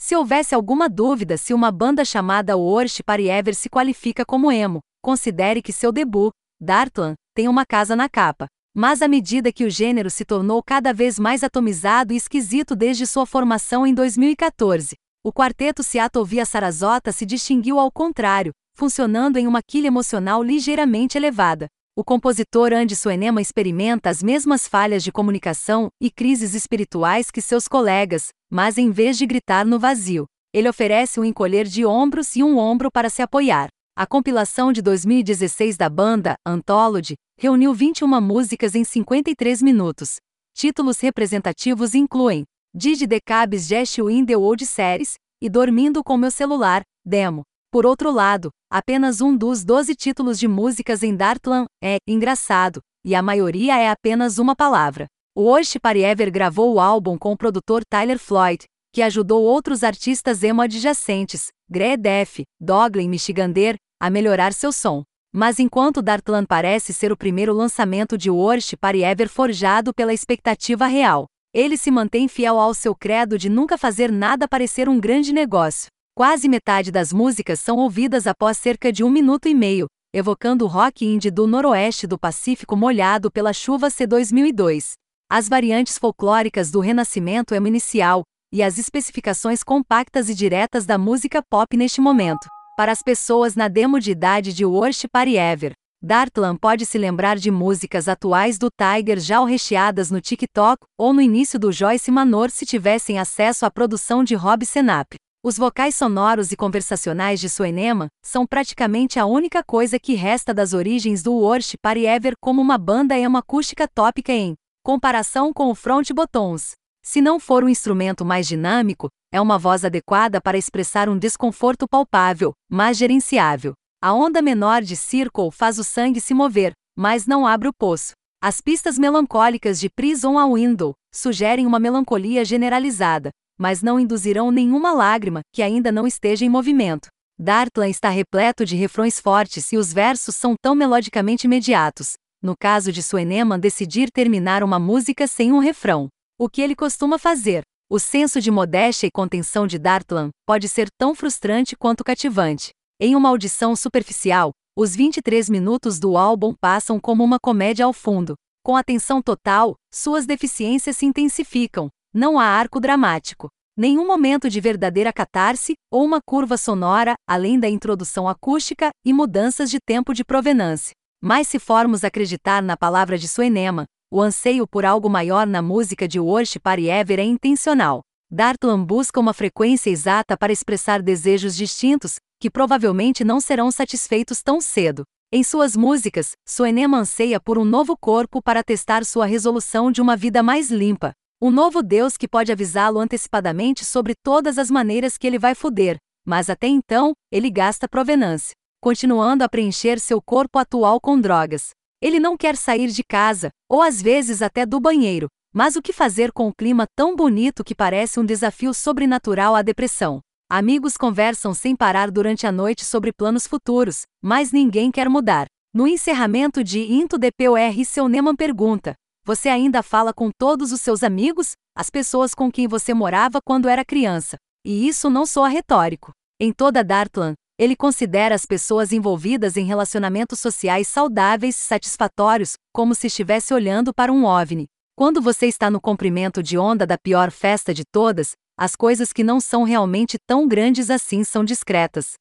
Se houvesse alguma dúvida se uma banda chamada Worship Pariever se qualifica como emo, considere que seu debut, Dartlan, tem uma casa na capa. Mas à medida que o gênero se tornou cada vez mais atomizado e esquisito desde sua formação em 2014, o quarteto Seattle via Sarasota se distinguiu ao contrário, funcionando em uma quilha emocional ligeiramente elevada. O compositor Andy Suenema experimenta as mesmas falhas de comunicação e crises espirituais que seus colegas, mas em vez de gritar no vazio, ele oferece um encolher de ombros e um ombro para se apoiar. A compilação de 2016 da banda, Anthology, reuniu 21 músicas em 53 minutos. Títulos representativos incluem Did the Cabs Just Win the Old Series e Dormindo com Meu Celular, Demo. Por outro lado, apenas um dos 12 títulos de músicas em Dartlan é engraçado, e a maioria é apenas uma palavra. O Osh Pariever gravou o álbum com o produtor Tyler Floyd, que ajudou outros artistas emo adjacentes, Gre Def, Doglin Michigander, a melhorar seu som. Mas enquanto Dartlan parece ser o primeiro lançamento de Worship Pariever forjado pela expectativa real, ele se mantém fiel ao seu credo de nunca fazer nada parecer um grande negócio. Quase metade das músicas são ouvidas após cerca de um minuto e meio, evocando o rock indie do noroeste do Pacífico molhado pela chuva C 2002. As variantes folclóricas do Renascimento é inicial, e as especificações compactas e diretas da música pop neste momento. Para as pessoas na demo de idade de Worship Party Ever, Dartlan pode se lembrar de músicas atuais do Tiger já recheadas no TikTok ou no início do Joyce Manor se tivessem acesso à produção de Rob Senap. Os vocais sonoros e conversacionais de Suenema são praticamente a única coisa que resta das origens do Worship Party Ever como uma banda emo acústica tópica em comparação com o Front Bottoms. Se não for um instrumento mais dinâmico, é uma voz adequada para expressar um desconforto palpável, mas gerenciável. A onda menor de Circle faz o sangue se mover, mas não abre o poço. As pistas melancólicas de Prison a Window sugerem uma melancolia generalizada, mas não induzirão nenhuma lágrima que ainda não esteja em movimento. Dartlan está repleto de refrões fortes e os versos são tão melodicamente imediatos. No caso de Sueneman decidir terminar uma música sem um refrão. O que ele costuma fazer? O senso de modéstia e contenção de Dartlan pode ser tão frustrante quanto cativante. Em uma audição superficial, os 23 minutos do álbum passam como uma comédia ao fundo. Com atenção total, suas deficiências se intensificam, não há arco dramático, nenhum momento de verdadeira catarse ou uma curva sonora, além da introdução acústica e mudanças de tempo de provenância. Mas se formos acreditar na palavra de Suenema, o anseio por algo maior na música de Worship Party Ever é intencional. Dartlan busca uma frequência exata para expressar desejos distintos, que provavelmente não serão satisfeitos tão cedo. Em suas músicas, Suenema anseia por um novo corpo para testar sua resolução de uma vida mais limpa, um novo Deus que pode avisá-lo antecipadamente sobre todas as maneiras que ele vai foder, mas até então, ele gasta provenância, continuando a preencher seu corpo atual com drogas. Ele não quer sair de casa, ou às vezes até do banheiro, mas o que fazer com um clima tão bonito que parece um desafio sobrenatural à depressão? Amigos conversam sem parar durante a noite sobre planos futuros, mas ninguém quer mudar. No encerramento de Into the seu Neman pergunta: você ainda fala com todos os seus amigos, as pessoas com quem você morava quando era criança. E isso não soa retórico. Em toda Dartland, ele considera as pessoas envolvidas em relacionamentos sociais saudáveis e satisfatórios, como se estivesse olhando para um OVNI. Quando você está no comprimento de onda da pior festa de todas, as coisas que não são realmente tão grandes assim são discretas.